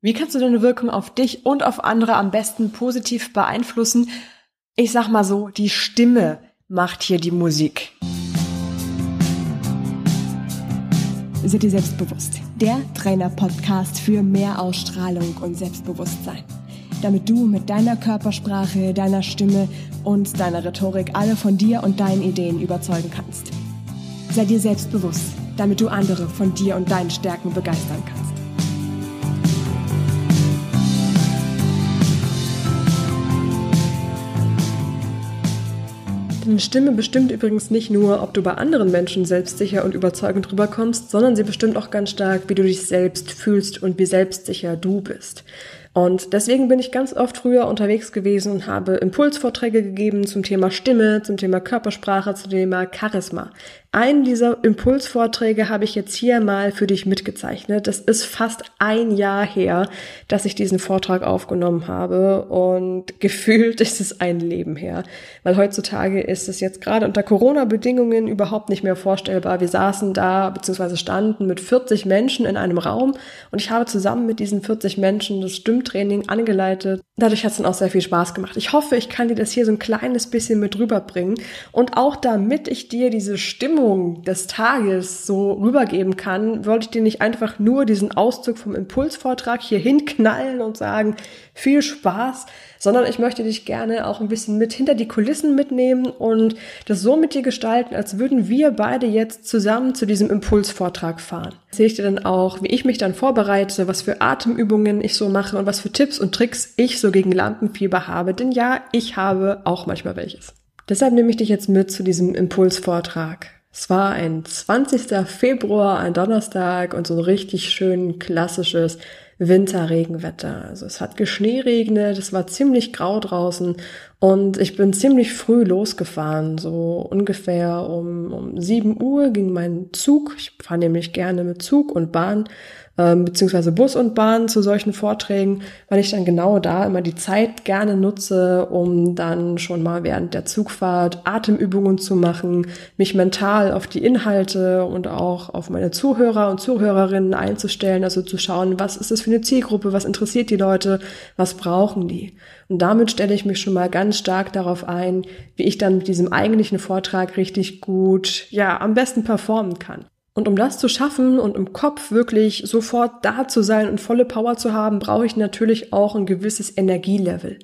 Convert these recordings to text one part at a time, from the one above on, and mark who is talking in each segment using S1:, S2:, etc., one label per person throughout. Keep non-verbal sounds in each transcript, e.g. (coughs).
S1: Wie kannst du deine Wirkung auf dich und auf andere am besten positiv beeinflussen? Ich sag mal so, die Stimme macht hier die Musik.
S2: Seid ihr selbstbewusst? Der Trainer-Podcast für mehr Ausstrahlung und Selbstbewusstsein. Damit du mit deiner Körpersprache, deiner Stimme und deiner Rhetorik alle von dir und deinen Ideen überzeugen kannst. Sei dir selbstbewusst, damit du andere von dir und deinen Stärken begeistern kannst.
S1: Deine Stimme bestimmt übrigens nicht nur, ob du bei anderen Menschen selbstsicher und überzeugend rüberkommst, sondern sie bestimmt auch ganz stark, wie du dich selbst fühlst und wie selbstsicher du bist. Und deswegen bin ich ganz oft früher unterwegs gewesen und habe Impulsvorträge gegeben zum Thema Stimme, zum Thema Körpersprache, zum Thema Charisma. Einen dieser Impulsvorträge habe ich jetzt hier mal für dich mitgezeichnet. Das ist fast ein Jahr her, dass ich diesen Vortrag aufgenommen habe und (laughs) gefühlt ist es ein Leben her. Weil heutzutage ist es jetzt gerade unter Corona-Bedingungen überhaupt nicht mehr vorstellbar. Wir saßen da bzw. standen mit 40 Menschen in einem Raum und ich habe zusammen mit diesen 40 Menschen das Stimmtraining angeleitet. Dadurch hat es dann auch sehr viel Spaß gemacht. Ich hoffe, ich kann dir das hier so ein kleines bisschen mit rüberbringen und auch damit ich dir diese Stimme Stimmung des Tages so rübergeben kann, wollte ich dir nicht einfach nur diesen Auszug vom Impulsvortrag hier hinknallen und sagen, viel Spaß, sondern ich möchte dich gerne auch ein bisschen mit hinter die Kulissen mitnehmen und das so mit dir gestalten, als würden wir beide jetzt zusammen zu diesem Impulsvortrag fahren. Sehe ich dir dann auch, wie ich mich dann vorbereite, was für Atemübungen ich so mache und was für Tipps und Tricks ich so gegen Lampenfieber habe. Denn ja, ich habe auch manchmal welches. Deshalb nehme ich dich jetzt mit zu diesem Impulsvortrag. Es war ein 20. Februar, ein Donnerstag und so ein richtig schön klassisches Winterregenwetter. Also es hat geschneeregnet, es war ziemlich grau draußen und ich bin ziemlich früh losgefahren. So ungefähr um, um 7 Uhr ging mein Zug. Ich fahre nämlich gerne mit Zug und Bahn ähm, beziehungsweise Bus und Bahn zu solchen Vorträgen, weil ich dann genau da immer die Zeit gerne nutze, um dann schon mal während der Zugfahrt Atemübungen zu machen, mich mental auf die Inhalte und auch auf meine Zuhörer und Zuhörerinnen einzustellen, also zu schauen, was ist das für eine Zielgruppe, was interessiert die Leute, was brauchen die. Und damit stelle ich mich schon mal ganz stark darauf ein, wie ich dann mit diesem eigentlichen Vortrag richtig gut, ja, am besten performen kann. Und um das zu schaffen und im Kopf wirklich sofort da zu sein und volle Power zu haben, brauche ich natürlich auch ein gewisses Energielevel.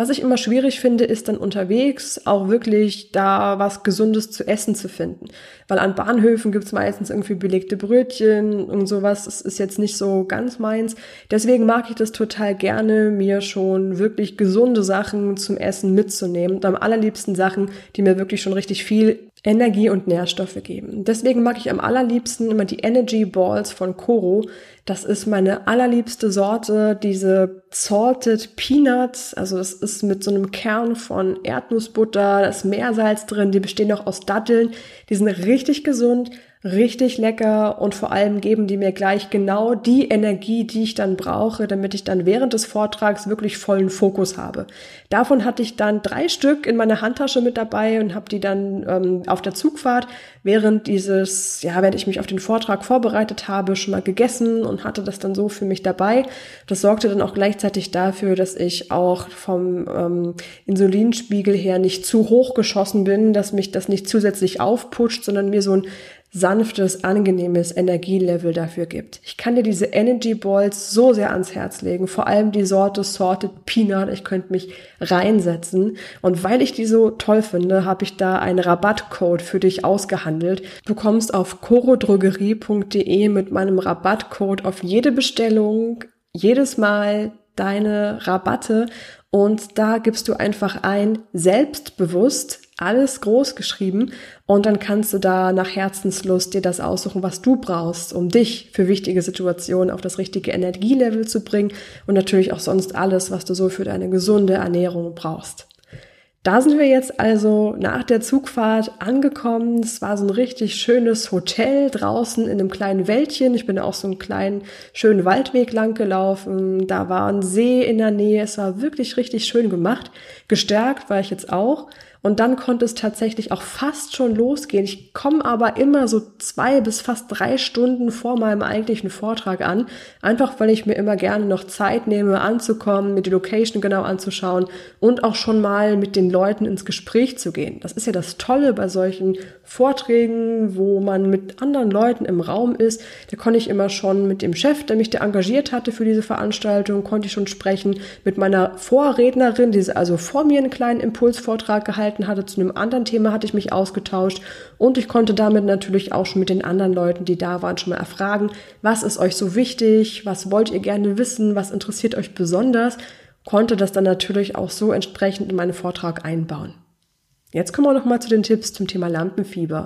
S1: Was ich immer schwierig finde, ist dann unterwegs auch wirklich da was Gesundes zu essen zu finden. Weil an Bahnhöfen gibt's meistens irgendwie belegte Brötchen und sowas. Das ist jetzt nicht so ganz meins. Deswegen mag ich das total gerne, mir schon wirklich gesunde Sachen zum Essen mitzunehmen. Und am allerliebsten Sachen, die mir wirklich schon richtig viel Energie und Nährstoffe geben. Deswegen mag ich am allerliebsten immer die Energy Balls von Koro. Das ist meine allerliebste Sorte, diese Salted Peanuts. Also es ist mit so einem Kern von Erdnussbutter, da ist Meersalz drin, die bestehen auch aus Datteln. Die sind richtig gesund, richtig lecker und vor allem geben die mir gleich genau die Energie, die ich dann brauche, damit ich dann während des Vortrags wirklich vollen Fokus habe. Davon hatte ich dann drei Stück in meiner Handtasche mit dabei und habe die dann ähm, auf der Zugfahrt während dieses, ja, während ich mich auf den Vortrag vorbereitet habe, schon mal gegessen und hatte das dann so für mich dabei. Das sorgte dann auch gleichzeitig dafür, dass ich auch vom ähm, Insulinspiegel her nicht zu hoch geschossen bin, dass mich das nicht zusätzlich aufputscht, sondern mir so ein sanftes, angenehmes Energielevel dafür gibt. Ich kann dir diese Energy Balls so sehr ans Herz legen, vor allem die Sorte Sorted Peanut. Ich könnte mich reinsetzen. Und weil ich die so toll finde, habe ich da einen Rabattcode für dich ausgehandelt. Du kommst auf corodrogerie.de mit meinem Rabattcode auf jede Bestellung jedes Mal deine Rabatte und da gibst du einfach ein selbstbewusst alles groß geschrieben und dann kannst du da nach Herzenslust dir das aussuchen, was du brauchst, um dich für wichtige Situationen auf das richtige Energielevel zu bringen und natürlich auch sonst alles, was du so für deine gesunde Ernährung brauchst. Da sind wir jetzt also nach der Zugfahrt angekommen. Es war so ein richtig schönes Hotel draußen in einem kleinen Wäldchen. Ich bin auch so einen kleinen, schönen Waldweg lang gelaufen. Da war ein See in der Nähe. Es war wirklich richtig schön gemacht. Gestärkt war ich jetzt auch. Und dann konnte es tatsächlich auch fast schon losgehen. Ich komme aber immer so zwei bis fast drei Stunden vor meinem eigentlichen Vortrag an, einfach weil ich mir immer gerne noch Zeit nehme, anzukommen, mir die Location genau anzuschauen und auch schon mal mit den Leuten ins Gespräch zu gehen. Das ist ja das Tolle bei solchen Vorträgen, wo man mit anderen Leuten im Raum ist. Da konnte ich immer schon mit dem Chef, der mich da engagiert hatte für diese Veranstaltung, konnte ich schon sprechen, mit meiner Vorrednerin, die also vor mir einen kleinen Impulsvortrag gehalten gehalten hatte. Zu einem anderen Thema hatte ich mich ausgetauscht und ich konnte damit natürlich auch schon mit den anderen Leuten, die da waren, schon mal erfragen, was ist euch so wichtig, was wollt ihr gerne wissen, was interessiert euch besonders, konnte das dann natürlich auch so entsprechend in meinen Vortrag einbauen. Jetzt kommen wir noch mal zu den Tipps zum Thema Lampenfieber.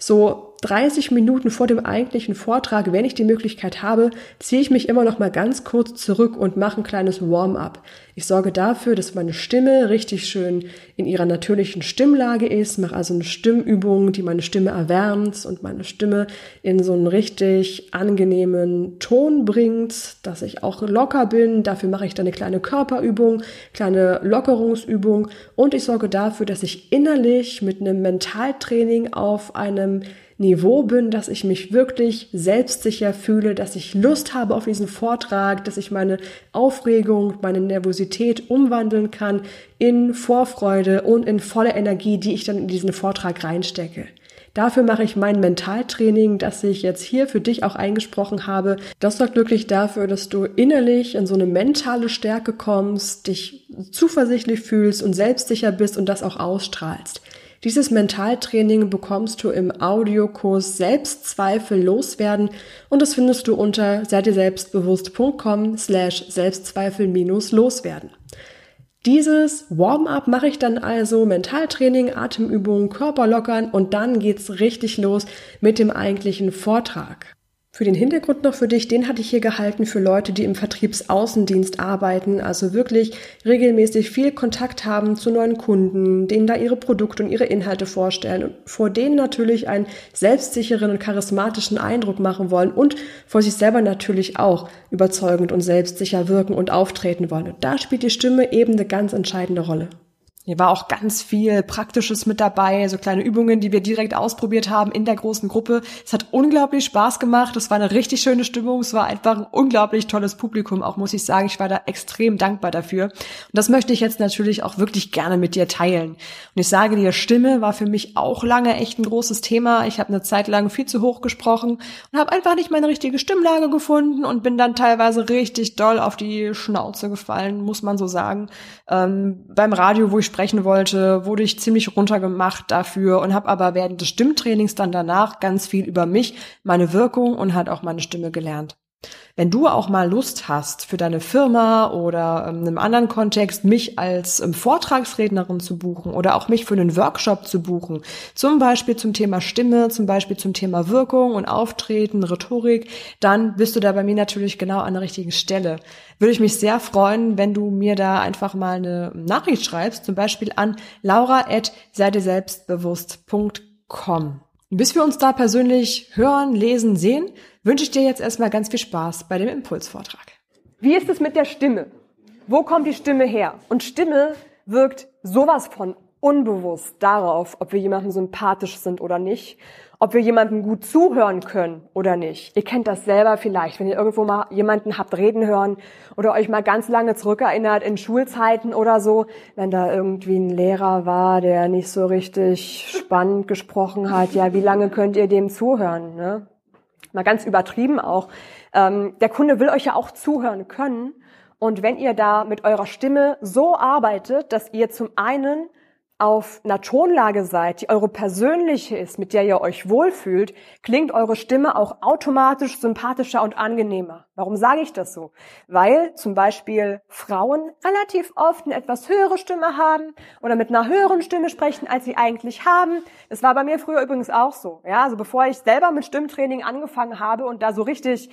S1: So 30 Minuten vor dem eigentlichen Vortrag, wenn ich die Möglichkeit habe, ziehe ich mich immer noch mal ganz kurz zurück und mache ein kleines Warm-up. Ich sorge dafür, dass meine Stimme richtig schön in ihrer natürlichen Stimmlage ist, mache also eine Stimmübung, die meine Stimme erwärmt und meine Stimme in so einen richtig angenehmen Ton bringt, dass ich auch locker bin. Dafür mache ich dann eine kleine Körperübung, kleine Lockerungsübung und ich sorge dafür, dass ich innerlich mit einem Mentaltraining auf einem Niveau bin, dass ich mich wirklich selbstsicher fühle, dass ich Lust habe auf diesen Vortrag, dass ich meine Aufregung, meine Nervosität umwandeln kann in Vorfreude und in volle Energie, die ich dann in diesen Vortrag reinstecke. Dafür mache ich mein Mentaltraining, das ich jetzt hier für dich auch eingesprochen habe. Das sorgt wirklich dafür, dass du innerlich in so eine mentale Stärke kommst, dich zuversichtlich fühlst und selbstsicher bist und das auch ausstrahlst. Dieses Mentaltraining bekommst du im Audiokurs Selbstzweifel loswerden und das findest du unter seidieselbstbewusst.com slash Selbstzweifel minus loswerden. Dieses Warm-up mache ich dann also Mentaltraining, Atemübungen, Körper lockern und dann geht's richtig los mit dem eigentlichen Vortrag. Für den Hintergrund noch für dich, den hatte ich hier gehalten für Leute, die im Vertriebsaußendienst arbeiten, also wirklich regelmäßig viel Kontakt haben zu neuen Kunden, denen da ihre Produkte und ihre Inhalte vorstellen und vor denen natürlich einen selbstsicheren und charismatischen Eindruck machen wollen und vor sich selber natürlich auch überzeugend und selbstsicher wirken und auftreten wollen. Und da spielt die Stimme eben eine ganz entscheidende Rolle. Hier war auch ganz viel Praktisches mit dabei, so kleine Übungen, die wir direkt ausprobiert haben in der großen Gruppe. Es hat unglaublich Spaß gemacht. Es war eine richtig schöne Stimmung. Es war einfach ein unglaublich tolles Publikum. Auch muss ich sagen, ich war da extrem dankbar dafür. Und das möchte ich jetzt natürlich auch wirklich gerne mit dir teilen. Und ich sage dir, Stimme war für mich auch lange echt ein großes Thema. Ich habe eine Zeit lang viel zu hoch gesprochen und habe einfach nicht meine richtige Stimmlage gefunden und bin dann teilweise richtig doll auf die Schnauze gefallen, muss man so sagen. Ähm, beim Radio, wo ich sprechen wollte, wurde ich ziemlich runtergemacht dafür und habe aber während des Stimmtrainings dann danach ganz viel über mich, meine Wirkung und halt auch meine Stimme gelernt. Wenn du auch mal Lust hast, für deine Firma oder ähm, in einem anderen Kontext mich als ähm, Vortragsrednerin zu buchen oder auch mich für einen Workshop zu buchen, zum Beispiel zum Thema Stimme, zum Beispiel zum Thema Wirkung und Auftreten, Rhetorik, dann bist du da bei mir natürlich genau an der richtigen Stelle. Würde ich mich sehr freuen, wenn du mir da einfach mal eine Nachricht schreibst, zum Beispiel an laura.seidesselbstbewusst.com. Bis wir uns da persönlich hören, lesen, sehen, wünsche ich dir jetzt erstmal ganz viel Spaß bei dem Impulsvortrag.
S3: Wie ist es mit der Stimme? Wo kommt die Stimme her? Und Stimme wirkt sowas von unbewusst darauf, ob wir jemandem sympathisch sind oder nicht ob wir jemandem gut zuhören können oder nicht. Ihr kennt das selber vielleicht, wenn ihr irgendwo mal jemanden habt reden hören oder euch mal ganz lange zurückerinnert in Schulzeiten oder so, wenn da irgendwie ein Lehrer war, der nicht so richtig spannend gesprochen hat. Ja, wie lange könnt ihr dem zuhören? Ne? Mal ganz übertrieben auch. Ähm, der Kunde will euch ja auch zuhören können. Und wenn ihr da mit eurer Stimme so arbeitet, dass ihr zum einen auf einer Tonlage seid, die eure persönliche ist, mit der ihr euch wohlfühlt, klingt eure Stimme auch automatisch sympathischer und angenehmer. Warum sage ich das so? Weil zum Beispiel Frauen relativ oft eine etwas höhere Stimme haben oder mit einer höheren Stimme sprechen, als sie eigentlich haben. Das war bei mir früher übrigens auch so. Ja, also bevor ich selber mit Stimmtraining angefangen habe und da so richtig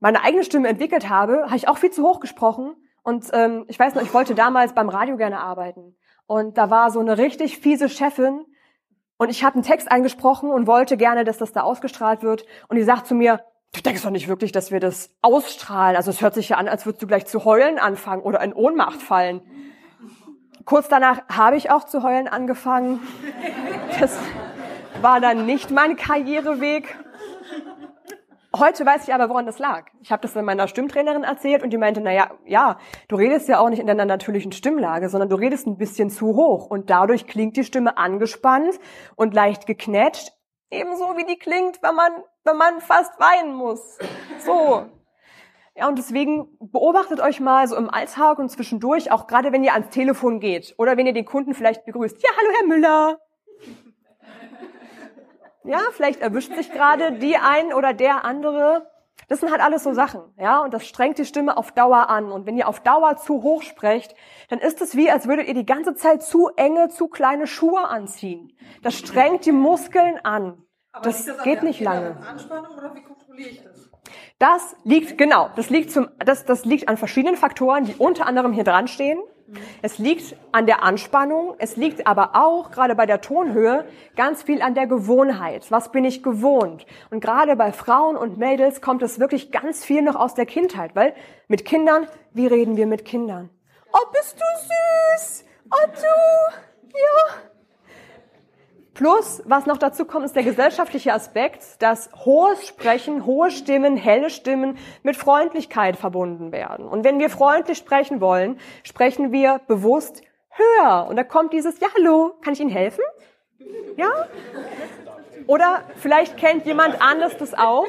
S3: meine eigene Stimme entwickelt habe, habe ich auch viel zu hoch gesprochen. Und ähm, ich weiß noch, ich wollte damals beim Radio gerne arbeiten. Und da war so eine richtig fiese Chefin und ich habe einen Text eingesprochen und wollte gerne, dass das da ausgestrahlt wird. Und die sagt zu mir, du denkst doch nicht wirklich, dass wir das ausstrahlen. Also es hört sich ja an, als würdest du gleich zu heulen anfangen oder in Ohnmacht fallen. kurz danach habe ich auch zu heulen angefangen. Das war dann nicht mein Karriereweg. Heute weiß ich aber, woran das lag. Ich habe das meiner Stimmtrainerin erzählt und die meinte, naja, ja, du redest ja auch nicht in deiner natürlichen Stimmlage, sondern du redest ein bisschen zu hoch und dadurch klingt die Stimme angespannt und leicht geknetscht, ebenso wie die klingt, wenn man, wenn man fast weinen muss. So. Ja, und deswegen beobachtet euch mal so im Alltag und zwischendurch, auch gerade wenn ihr ans Telefon geht oder wenn ihr den Kunden vielleicht begrüßt. Ja, hallo Herr Müller. Ja, vielleicht erwischt sich gerade die ein oder der andere. Das sind halt alles so Sachen, ja, und das strengt die Stimme auf Dauer an. Und wenn ihr auf Dauer zu hoch sprecht, dann ist es wie, als würdet ihr die ganze Zeit zu enge, zu kleine Schuhe anziehen. Das strengt die Muskeln an. Aber das, das geht nicht lange. Anspannung oder wie kontrolliere ich das? Das liegt, genau, das liegt zum, das, das liegt an verschiedenen Faktoren, die unter anderem hier dran stehen. Es liegt an der Anspannung, es liegt aber auch, gerade bei der Tonhöhe, ganz viel an der Gewohnheit. Was bin ich gewohnt? Und gerade bei Frauen und Mädels kommt es wirklich ganz viel noch aus der Kindheit, weil mit Kindern, wie reden wir mit Kindern? Oh, bist du süß? Oh, du, ja, Plus, was noch dazu kommt, ist der gesellschaftliche Aspekt, dass hohes Sprechen, hohe Stimmen, helle Stimmen mit Freundlichkeit verbunden werden. Und wenn wir freundlich sprechen wollen, sprechen wir bewusst höher. Und da kommt dieses, ja, hallo, kann ich Ihnen helfen? Ja? Oder vielleicht kennt jemand anders das auch.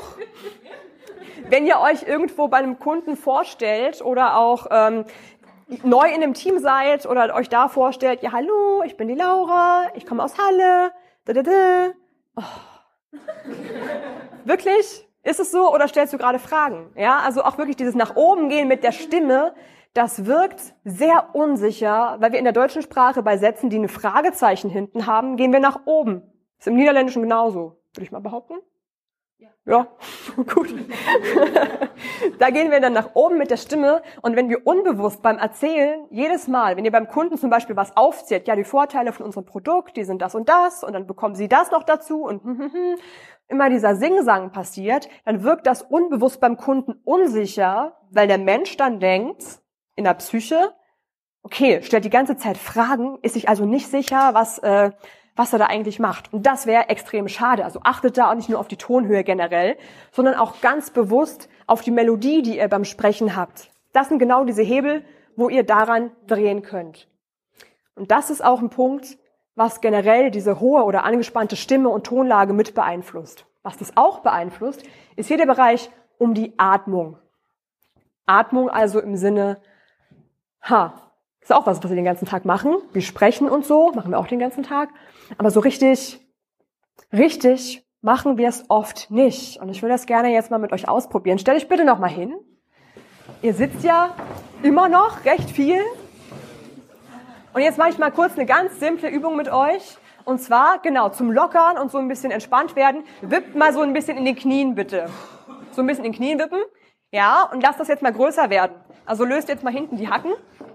S3: Wenn ihr euch irgendwo bei einem Kunden vorstellt oder auch ähm, neu in einem Team seid oder euch da vorstellt, ja hallo, ich bin die Laura, ich komme aus Halle. Da, da, da. Oh. wirklich? Ist es so oder stellst du gerade Fragen? Ja, also auch wirklich dieses nach oben gehen mit der Stimme, das wirkt sehr unsicher, weil wir in der deutschen Sprache bei Sätzen, die ein Fragezeichen hinten haben, gehen wir nach oben. Ist im Niederländischen genauso, würde ich mal behaupten. Ja, (laughs) gut. (laughs) da gehen wir dann nach oben mit der Stimme und wenn wir unbewusst beim Erzählen jedes Mal, wenn ihr beim Kunden zum Beispiel was aufzählt, ja, die Vorteile von unserem Produkt, die sind das und das und dann bekommen sie das noch dazu und hm, hm, hm, immer dieser Singsang passiert, dann wirkt das unbewusst beim Kunden unsicher, weil der Mensch dann denkt, in der Psyche, okay, stellt die ganze Zeit Fragen, ist sich also nicht sicher, was, äh, was er da eigentlich macht. Und das wäre extrem schade. Also achtet da auch nicht nur auf die Tonhöhe generell, sondern auch ganz bewusst auf die Melodie, die ihr beim Sprechen habt. Das sind genau diese Hebel, wo ihr daran drehen könnt. Und das ist auch ein Punkt, was generell diese hohe oder angespannte Stimme und Tonlage mit beeinflusst. Was das auch beeinflusst, ist hier der Bereich um die Atmung. Atmung also im Sinne, ha, ist auch was, was wir den ganzen Tag machen. Wir sprechen und so, machen wir auch den ganzen Tag. Aber so richtig, richtig machen wir es oft nicht. Und ich will das gerne jetzt mal mit euch ausprobieren. Stell dich bitte noch mal hin. Ihr sitzt ja immer noch recht viel. Und jetzt mache ich mal kurz eine ganz simple Übung mit euch. Und zwar, genau, zum Lockern und so ein bisschen entspannt werden. Wippt mal so ein bisschen in den Knien, bitte. So ein bisschen in den Knien wippen. Ja, und lasst das jetzt mal größer werden. Also löst jetzt mal hinten die Hacken.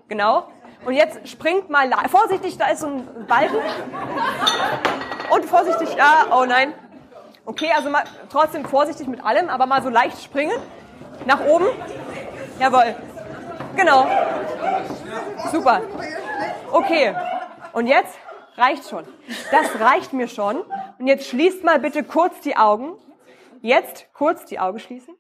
S3: Genau. Und jetzt springt mal, vorsichtig, da ist so ein Balken. Und vorsichtig, ja, oh nein. Okay, also mal, trotzdem vorsichtig mit allem, aber mal so leicht springen. Nach oben. Jawohl. Genau. Super. Okay. Und jetzt reicht schon. Das reicht mir schon. Und jetzt schließt mal bitte kurz die Augen. Jetzt kurz die Augen schließen.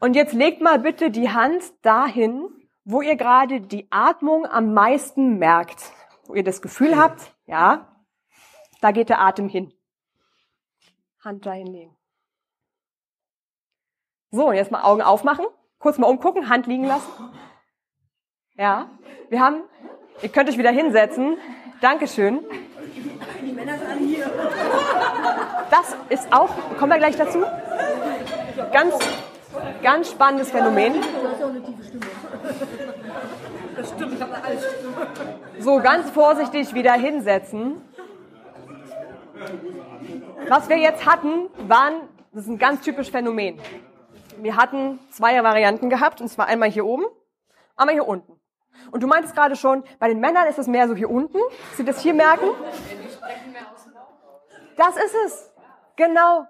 S3: Und jetzt legt mal bitte die Hand dahin, wo ihr gerade die Atmung am meisten merkt, wo ihr das Gefühl habt, ja, da geht der Atem hin. Hand dahin legen. So, jetzt mal Augen aufmachen, kurz mal umgucken, Hand liegen lassen. Ja, wir haben, ihr könnt euch wieder hinsetzen. Dankeschön. Die Männer sind hier. Das ist auch, kommen wir gleich dazu. Ganz, ganz spannendes Phänomen. Das stimmt, ich habe eine Altstimme. So, ganz vorsichtig wieder hinsetzen. Was wir jetzt hatten, waren, das ist ein ganz typisches Phänomen. Wir hatten zwei Varianten gehabt, und zwar einmal hier oben, einmal hier unten. Und du meintest gerade schon, bei den Männern ist es mehr so hier unten. Sie das hier merken? Das ist es. Genau.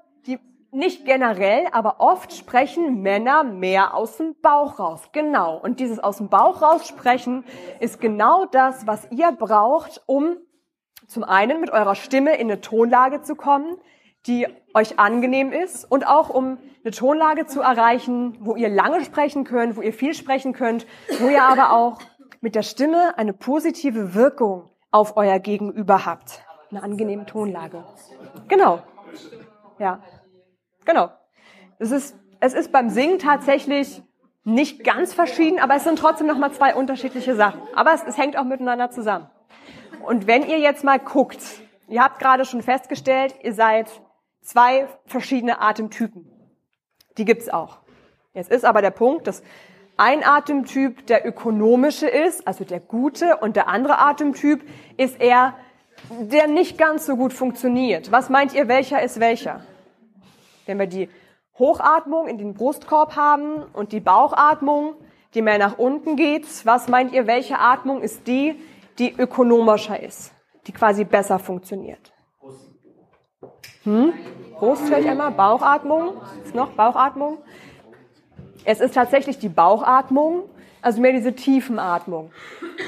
S3: Nicht generell, aber oft sprechen Männer mehr aus dem Bauch raus. Genau. Und dieses aus dem Bauch raus sprechen ist genau das, was ihr braucht, um zum einen mit eurer Stimme in eine Tonlage zu kommen, die euch angenehm ist und auch um eine Tonlage zu erreichen, wo ihr lange sprechen könnt, wo ihr viel sprechen könnt, wo ihr aber auch mit der Stimme eine positive Wirkung auf euer Gegenüber habt. Eine angenehme Tonlage. Genau. Ja. Genau. Es ist, es ist beim Singen tatsächlich nicht ganz verschieden, aber es sind trotzdem nochmal zwei unterschiedliche Sachen. Aber es, es hängt auch miteinander zusammen. Und wenn ihr jetzt mal guckt, ihr habt gerade schon festgestellt, ihr seid zwei verschiedene Atemtypen. Die gibt's auch. Jetzt ist aber der Punkt, dass ein Atemtyp der ökonomische ist, also der gute, und der andere Atemtyp ist eher der nicht ganz so gut funktioniert. Was meint ihr, welcher ist welcher? Wenn wir die Hochatmung in den Brustkorb haben und die Bauchatmung, die mehr nach unten geht, was meint ihr, welche Atmung ist die, die ökonomischer ist, die quasi besser funktioniert? Hm? Brust ich einmal, Bauchatmung, ist noch Bauchatmung? Es ist tatsächlich die Bauchatmung, also mehr diese Tiefenatmung.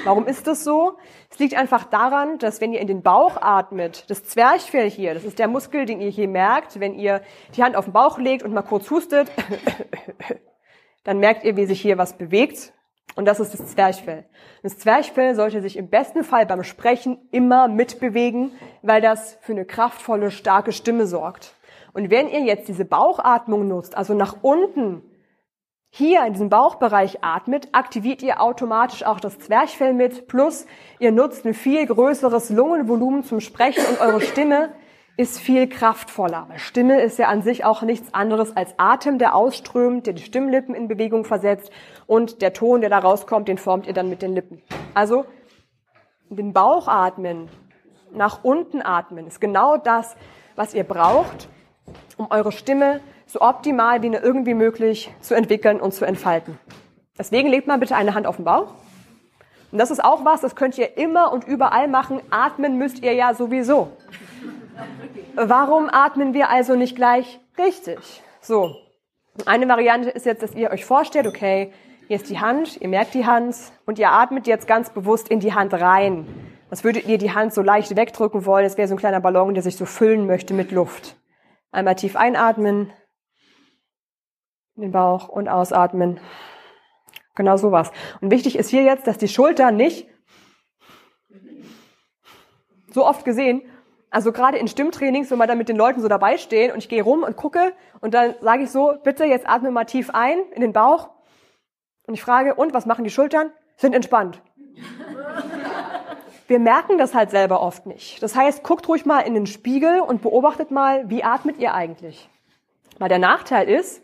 S3: Warum ist das so? Es liegt einfach daran, dass wenn ihr in den Bauch atmet, das Zwerchfell hier, das ist der Muskel, den ihr hier merkt, wenn ihr die Hand auf den Bauch legt und mal kurz hustet, (coughs) dann merkt ihr, wie sich hier was bewegt. Und das ist das Zwerchfell. Das Zwerchfell sollte sich im besten Fall beim Sprechen immer mitbewegen, weil das für eine kraftvolle, starke Stimme sorgt. Und wenn ihr jetzt diese Bauchatmung nutzt, also nach unten hier in diesem Bauchbereich atmet, aktiviert ihr automatisch auch das Zwerchfell mit, plus ihr nutzt ein viel größeres Lungenvolumen zum Sprechen und eure Stimme ist viel kraftvoller. Stimme ist ja an sich auch nichts anderes als Atem, der ausströmt, der die Stimmlippen in Bewegung versetzt und der Ton, der da rauskommt, den formt ihr dann mit den Lippen. Also den Bauch atmen, nach unten atmen, ist genau das, was ihr braucht, um eure Stimme so optimal wie nur irgendwie möglich zu entwickeln und zu entfalten. Deswegen legt mal bitte eine Hand auf den Bauch. Und das ist auch was, das könnt ihr immer und überall machen. Atmen müsst ihr ja sowieso. Warum atmen wir also nicht gleich richtig? So. Eine Variante ist jetzt, dass ihr euch vorstellt, okay, hier ist die Hand, ihr merkt die Hand und ihr atmet jetzt ganz bewusst in die Hand rein. Was würdet ihr die Hand so leicht wegdrücken wollen? Es wäre so ein kleiner Ballon, der sich so füllen möchte mit Luft. Einmal tief einatmen, in den Bauch und ausatmen. Genau sowas. Und wichtig ist hier jetzt, dass die Schulter nicht so oft gesehen, also gerade in Stimmtrainings, wenn wir dann mit den Leuten so dabei stehen und ich gehe rum und gucke und dann sage ich so, bitte jetzt atme mal tief ein in den Bauch und ich frage, und was machen die Schultern? Sind entspannt. (laughs) Wir merken das halt selber oft nicht. Das heißt, guckt ruhig mal in den Spiegel und beobachtet mal, wie atmet ihr eigentlich. Weil der Nachteil ist,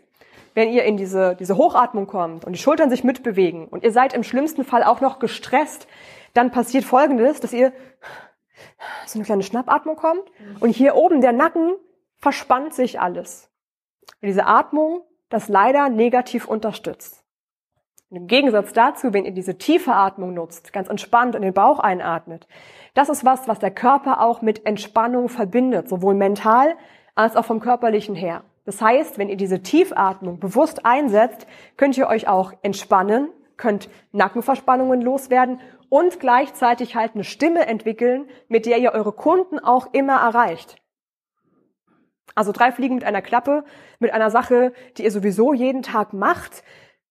S3: wenn ihr in diese, diese Hochatmung kommt und die Schultern sich mitbewegen und ihr seid im schlimmsten Fall auch noch gestresst, dann passiert Folgendes, dass ihr so eine kleine Schnappatmung kommt und hier oben der Nacken verspannt sich alles. Und diese Atmung das leider negativ unterstützt. Und Im Gegensatz dazu, wenn ihr diese tiefe Atmung nutzt, ganz entspannt in den Bauch einatmet, das ist was, was der Körper auch mit Entspannung verbindet, sowohl mental als auch vom körperlichen her. Das heißt, wenn ihr diese Tiefatmung bewusst einsetzt, könnt ihr euch auch entspannen, könnt Nackenverspannungen loswerden und gleichzeitig halt eine Stimme entwickeln, mit der ihr eure Kunden auch immer erreicht. Also drei Fliegen mit einer Klappe, mit einer Sache, die ihr sowieso jeden Tag macht,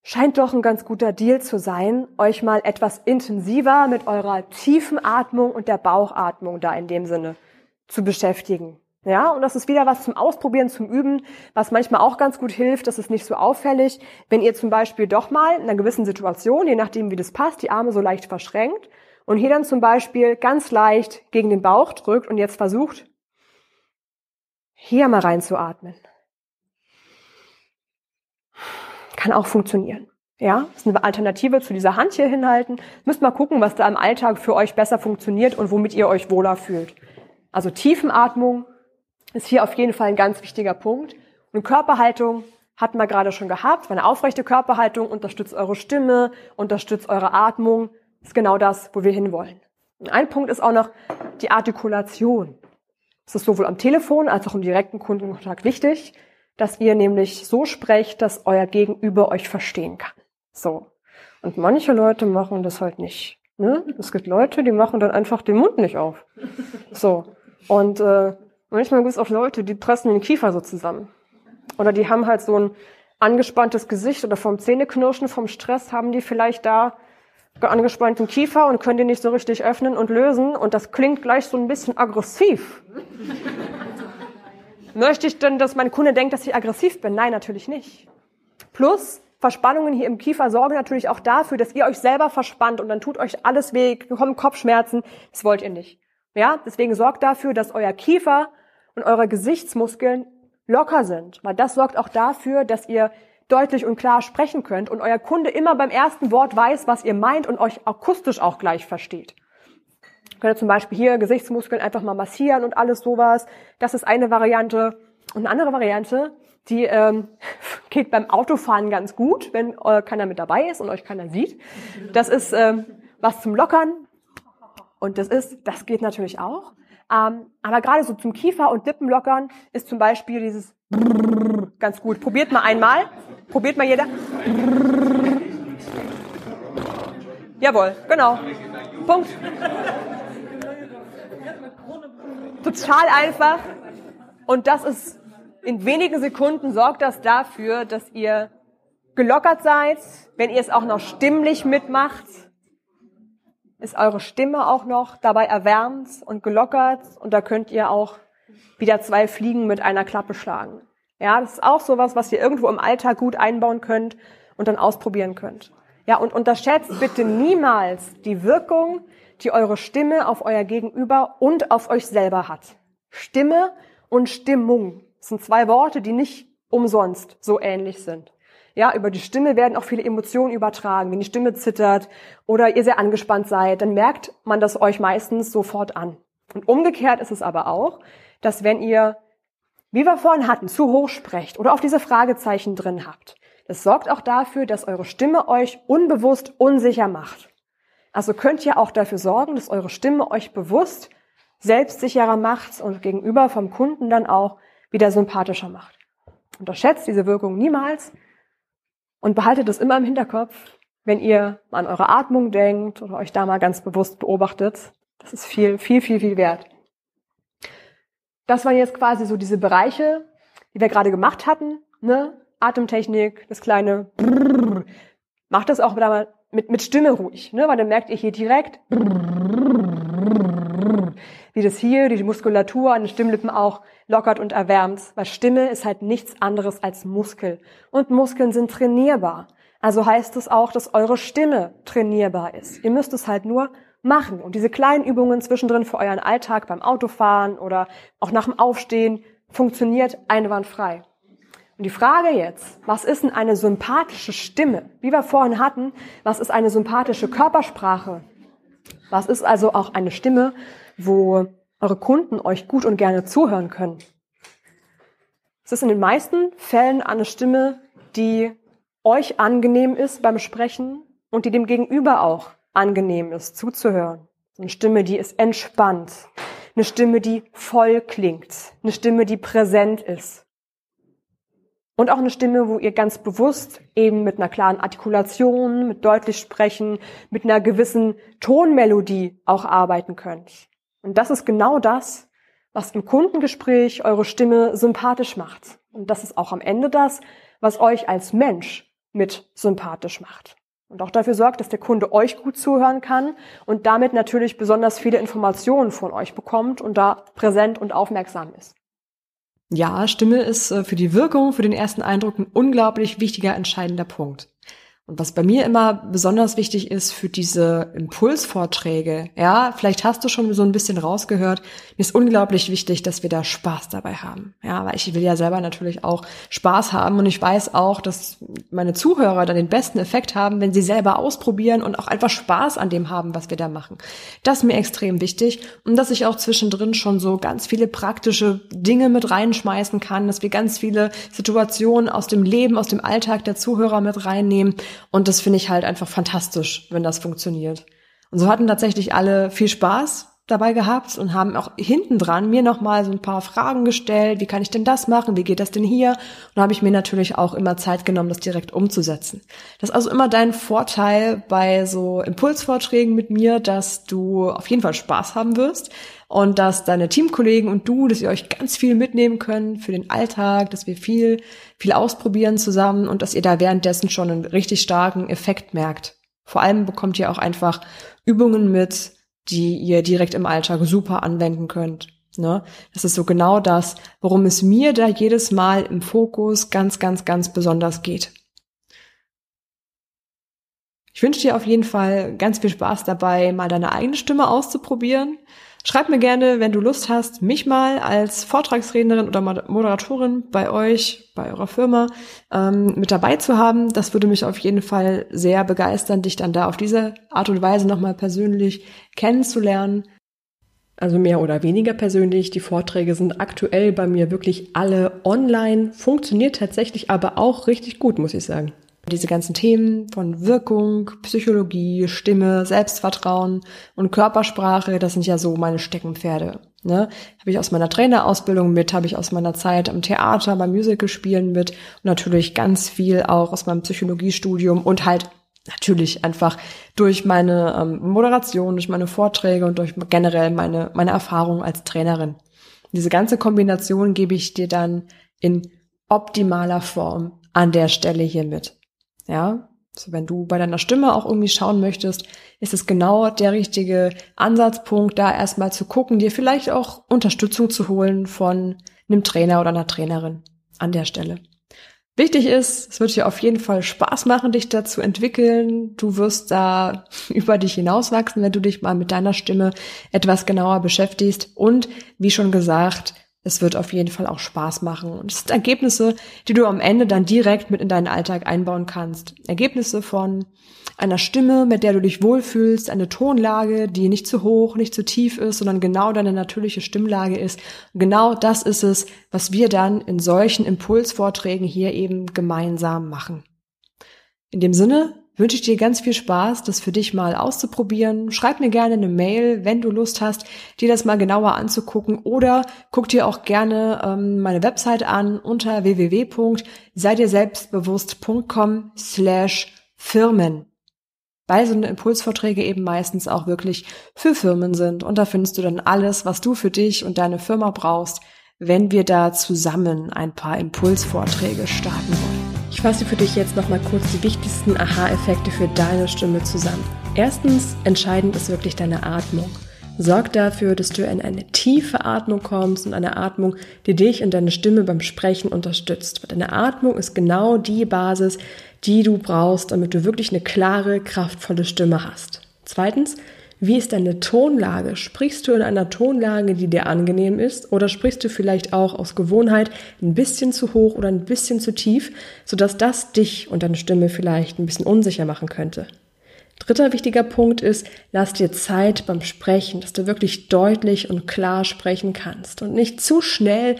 S3: scheint doch ein ganz guter Deal zu sein, euch mal etwas intensiver mit eurer tiefen Atmung und der Bauchatmung da in dem Sinne zu beschäftigen. Ja, und das ist wieder was zum Ausprobieren, zum Üben, was manchmal auch ganz gut hilft. Das ist nicht so auffällig. Wenn ihr zum Beispiel doch mal in einer gewissen Situation, je nachdem wie das passt, die Arme so leicht verschränkt und hier dann zum Beispiel ganz leicht gegen den Bauch drückt und jetzt versucht, hier mal reinzuatmen. Kann auch funktionieren. Ja, ist eine Alternative zu dieser Hand hier hinhalten. Müsst mal gucken, was da im Alltag für euch besser funktioniert und womit ihr euch wohler fühlt. Also Tiefenatmung, ist hier auf jeden Fall ein ganz wichtiger Punkt. Und Körperhaltung hatten wir gerade schon gehabt. Eine aufrechte Körperhaltung unterstützt eure Stimme, unterstützt eure Atmung. Ist genau das, wo wir hinwollen. Und ein Punkt ist auch noch die Artikulation. Das ist sowohl am Telefon als auch im direkten Kundenkontakt wichtig. dass ihr nämlich so sprecht, dass euer Gegenüber euch verstehen kann. So. Und manche Leute machen das halt nicht. Ne? Es gibt Leute, die machen dann einfach den Mund nicht auf. So. Und äh, manchmal gibt es auch Leute, die pressen den Kiefer so zusammen. Oder die haben halt so ein angespanntes Gesicht oder vom Zähneknirschen, vom Stress haben die vielleicht da angespannten Kiefer und können den nicht so richtig öffnen und lösen. Und das klingt gleich so ein bisschen aggressiv. (laughs) Möchte ich denn, dass mein Kunde denkt, dass ich aggressiv bin? Nein, natürlich nicht. Plus, Verspannungen hier im Kiefer sorgen natürlich auch dafür, dass ihr euch selber verspannt und dann tut euch alles weh, bekommt Kopfschmerzen. Das wollt ihr nicht. Ja, deswegen sorgt dafür, dass euer Kiefer und eure Gesichtsmuskeln locker sind, weil das sorgt auch dafür, dass ihr deutlich und klar sprechen könnt und euer Kunde immer beim ersten Wort weiß, was ihr meint und euch akustisch auch gleich versteht. Könnt ihr zum Beispiel hier Gesichtsmuskeln einfach mal massieren und alles sowas. Das ist eine Variante. Und eine andere Variante, die ähm, (laughs) geht beim Autofahren ganz gut, wenn äh, keiner mit dabei ist und euch keiner sieht. Das ist ähm, was zum Lockern. Und das ist, das geht natürlich auch. Ähm, aber gerade so zum Kiefer- und Lippenlockern ist zum Beispiel dieses ganz gut. Probiert mal einmal. Probiert mal jeder. Jawohl, genau. Punkt. Total einfach. Und das ist, in wenigen Sekunden sorgt das dafür, dass ihr gelockert seid. Wenn ihr es auch noch stimmlich mitmacht, ist eure Stimme auch noch dabei erwärmt und gelockert. Und da könnt ihr auch wieder zwei Fliegen mit einer Klappe schlagen. Ja, das ist auch sowas, was ihr irgendwo im Alltag gut einbauen könnt und dann ausprobieren könnt. Ja, und unterschätzt bitte niemals die Wirkung, die eure Stimme auf euer Gegenüber und auf euch selber hat. Stimme und Stimmung sind zwei Worte, die nicht umsonst so ähnlich sind. Ja, über die Stimme werden auch viele Emotionen übertragen. Wenn die Stimme zittert oder ihr sehr angespannt seid, dann merkt man das euch meistens sofort an. Und umgekehrt ist es aber auch, dass wenn ihr, wie wir vorhin hatten, zu hoch sprecht oder auf diese Fragezeichen drin habt, das sorgt auch dafür, dass eure Stimme euch unbewusst unsicher macht. Also könnt ihr auch dafür sorgen, dass eure Stimme euch bewusst selbstsicherer macht und gegenüber vom Kunden dann auch wieder sympathischer macht. Unterschätzt diese Wirkung niemals und behaltet es immer im Hinterkopf, wenn ihr an eure Atmung denkt oder euch da mal ganz bewusst beobachtet. Das ist viel, viel, viel, viel wert. Das waren jetzt quasi so diese Bereiche, die wir gerade gemacht hatten. Ne? Atemtechnik, das kleine Brrr. Macht das auch mit, mit Stimme ruhig, ne? weil dann merkt ihr hier direkt, wie das hier die Muskulatur an den Stimmlippen auch lockert und erwärmt. Weil Stimme ist halt nichts anderes als Muskel. Und Muskeln sind trainierbar. Also heißt es auch, dass eure Stimme trainierbar ist. Ihr müsst es halt nur machen. Und diese kleinen Übungen zwischendrin für euren Alltag beim Autofahren oder auch nach dem Aufstehen funktioniert einwandfrei. Und die Frage jetzt, was ist denn eine sympathische Stimme? Wie wir vorhin hatten, was ist eine sympathische Körpersprache? Was ist also auch eine Stimme, wo eure Kunden euch gut und gerne zuhören können? Es ist in den meisten Fällen eine Stimme, die euch angenehm ist beim Sprechen und die dem Gegenüber auch angenehm ist zuzuhören. Eine Stimme, die ist entspannt. Eine Stimme, die voll klingt. Eine Stimme, die präsent ist. Und auch eine Stimme, wo ihr ganz bewusst eben mit einer klaren Artikulation, mit deutlich sprechen, mit einer gewissen Tonmelodie auch arbeiten könnt. Und das ist genau das, was im Kundengespräch eure Stimme sympathisch macht. Und das ist auch am Ende das, was euch als Mensch mit sympathisch macht. Und auch dafür sorgt, dass der Kunde euch gut zuhören kann und damit natürlich besonders viele Informationen von euch bekommt und da präsent und aufmerksam ist.
S1: Ja, Stimme ist äh, für die Wirkung, für den ersten Eindruck ein unglaublich wichtiger, entscheidender Punkt. Und was bei mir immer besonders wichtig ist für diese Impulsvorträge, ja, vielleicht hast du schon so ein bisschen rausgehört, mir ist unglaublich wichtig, dass wir da Spaß dabei haben. Ja, weil ich will ja selber natürlich auch Spaß haben und ich weiß auch, dass meine Zuhörer dann den besten Effekt haben, wenn sie selber ausprobieren und auch einfach Spaß an dem haben, was wir da machen. Das ist mir extrem wichtig und dass ich auch zwischendrin schon so ganz viele praktische Dinge mit reinschmeißen kann, dass wir ganz viele Situationen aus dem Leben, aus dem Alltag der Zuhörer mit reinnehmen und das finde ich halt einfach fantastisch, wenn das funktioniert. Und so hatten tatsächlich alle viel Spaß.
S3: Dabei gehabt und haben auch hinten dran mir nochmal so ein paar Fragen gestellt. Wie kann ich denn das machen? Wie geht das denn hier? Und habe ich mir natürlich auch immer Zeit genommen, das direkt umzusetzen. Das ist also immer dein Vorteil bei so Impulsvorträgen mit mir, dass du auf jeden Fall Spaß haben wirst und dass deine Teamkollegen und du, dass ihr euch ganz viel mitnehmen könnt für den Alltag, dass wir viel, viel ausprobieren zusammen und dass ihr da währenddessen schon einen richtig starken Effekt merkt. Vor allem bekommt ihr auch einfach Übungen mit, die ihr direkt im Alltag super anwenden könnt. Ne? Das ist so genau das, worum es mir da jedes Mal im Fokus ganz, ganz, ganz besonders geht. Ich wünsche dir auf jeden Fall ganz viel Spaß dabei, mal deine eigene Stimme auszuprobieren. Schreib mir gerne, wenn du Lust hast, mich mal als Vortragsrednerin oder Moderatorin bei euch, bei eurer Firma ähm, mit dabei zu haben. Das würde mich auf jeden Fall sehr begeistern, dich dann da auf diese Art und Weise nochmal persönlich kennenzulernen.
S1: Also mehr oder weniger persönlich. Die Vorträge sind aktuell bei mir wirklich alle online, funktioniert tatsächlich aber auch richtig gut, muss ich sagen.
S3: Diese ganzen Themen von Wirkung, Psychologie, Stimme, Selbstvertrauen und Körpersprache, das sind ja so meine Steckenpferde. Ne? Habe ich aus meiner Trainerausbildung mit, habe ich aus meiner Zeit am Theater, beim Musicalspielen mit und natürlich ganz viel auch aus meinem Psychologiestudium und halt natürlich einfach durch meine ähm, Moderation, durch meine Vorträge und durch generell meine, meine Erfahrung als Trainerin. Diese ganze Kombination gebe ich dir dann in optimaler Form an der Stelle hier mit. Ja, so wenn du bei deiner Stimme auch irgendwie schauen möchtest, ist es genau der richtige Ansatzpunkt, da erstmal zu gucken, dir vielleicht auch Unterstützung zu holen von einem Trainer oder einer Trainerin an der Stelle. Wichtig ist, es wird dir auf jeden Fall Spaß machen, dich da zu entwickeln. Du wirst da (laughs) über dich hinauswachsen, wenn du dich mal mit deiner Stimme etwas genauer beschäftigst. Und wie schon gesagt, es wird auf jeden Fall auch Spaß machen. Und es sind Ergebnisse, die du am Ende dann direkt mit in deinen Alltag einbauen kannst. Ergebnisse von einer Stimme, mit der du dich wohlfühlst, eine Tonlage, die nicht zu hoch, nicht zu tief ist, sondern genau deine natürliche Stimmlage ist. Genau das ist es, was wir dann in solchen Impulsvorträgen hier eben gemeinsam machen. In dem Sinne wünsche ich dir ganz viel Spaß, das für dich mal auszuprobieren. Schreib mir gerne eine Mail, wenn du Lust hast, dir das mal genauer anzugucken oder guck dir auch gerne ähm, meine Website an unter www.seidirselbstbewusst.com slash Firmen. Weil so eine Impulsvorträge eben meistens auch wirklich für Firmen sind und da findest du dann alles, was du für dich und deine Firma brauchst, wenn wir da zusammen ein paar Impulsvorträge starten wollen.
S1: Ich fasse für dich jetzt nochmal kurz die wichtigsten Aha-Effekte für deine Stimme zusammen. Erstens, entscheidend ist wirklich deine Atmung. Sorg dafür, dass du in eine tiefe Atmung kommst und eine Atmung, die dich und deine Stimme beim Sprechen unterstützt. Deine Atmung ist genau die Basis, die du brauchst, damit du wirklich eine klare, kraftvolle Stimme hast. Zweitens, wie ist deine Tonlage? Sprichst du in einer Tonlage, die dir angenehm ist? Oder sprichst du vielleicht auch aus Gewohnheit ein bisschen zu hoch oder ein bisschen zu tief, sodass das dich und deine Stimme vielleicht ein bisschen unsicher machen könnte? Dritter wichtiger Punkt ist, lass dir Zeit beim Sprechen, dass du wirklich deutlich und klar sprechen kannst und nicht zu schnell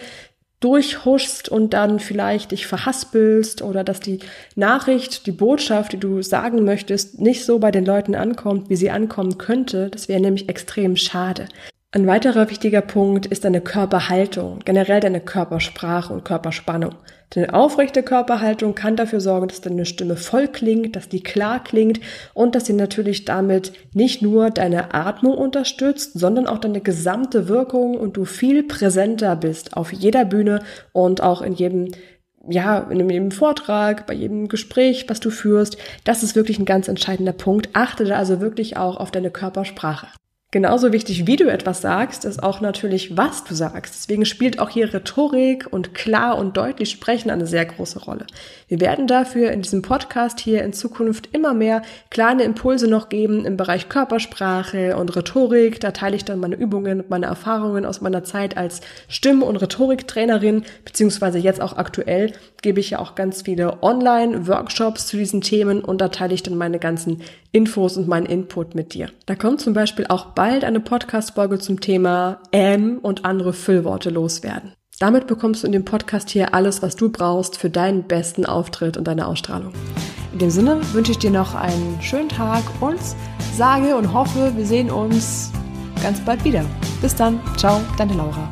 S1: durchhuschst und dann vielleicht dich verhaspelst oder dass die Nachricht, die Botschaft, die du sagen möchtest, nicht so bei den Leuten ankommt, wie sie ankommen könnte. Das wäre nämlich extrem schade. Ein weiterer wichtiger Punkt ist deine Körperhaltung, generell deine Körpersprache und Körperspannung. Deine aufrechte Körperhaltung kann dafür sorgen, dass deine Stimme voll klingt, dass die klar klingt und dass sie natürlich damit nicht nur deine Atmung unterstützt, sondern auch deine gesamte Wirkung und du viel präsenter bist auf jeder Bühne und auch in jedem ja, in jedem Vortrag, bei jedem Gespräch, was du führst. Das ist wirklich ein ganz entscheidender Punkt. Achte da also wirklich auch auf deine Körpersprache. Genauso wichtig, wie du etwas sagst, ist auch natürlich, was du sagst. Deswegen spielt auch hier Rhetorik und klar und deutlich sprechen eine sehr große Rolle. Wir werden dafür in diesem Podcast hier in Zukunft immer mehr kleine Impulse noch geben im Bereich Körpersprache und Rhetorik. Da teile ich dann meine Übungen und meine Erfahrungen aus meiner Zeit als Stimm- und Rhetoriktrainerin, beziehungsweise jetzt auch aktuell gebe ich ja auch ganz viele Online-Workshops zu diesen Themen und da teile ich dann meine ganzen Infos und meinen Input mit dir. Da kommt zum Beispiel auch bald eine Podcast-Folge zum Thema M und andere Füllworte loswerden. Damit bekommst du in dem Podcast hier alles, was du brauchst für deinen besten Auftritt und deine Ausstrahlung.
S3: In dem Sinne wünsche ich dir noch einen schönen Tag und sage und hoffe, wir sehen uns
S2: ganz bald wieder. Bis dann. Ciao, deine Laura.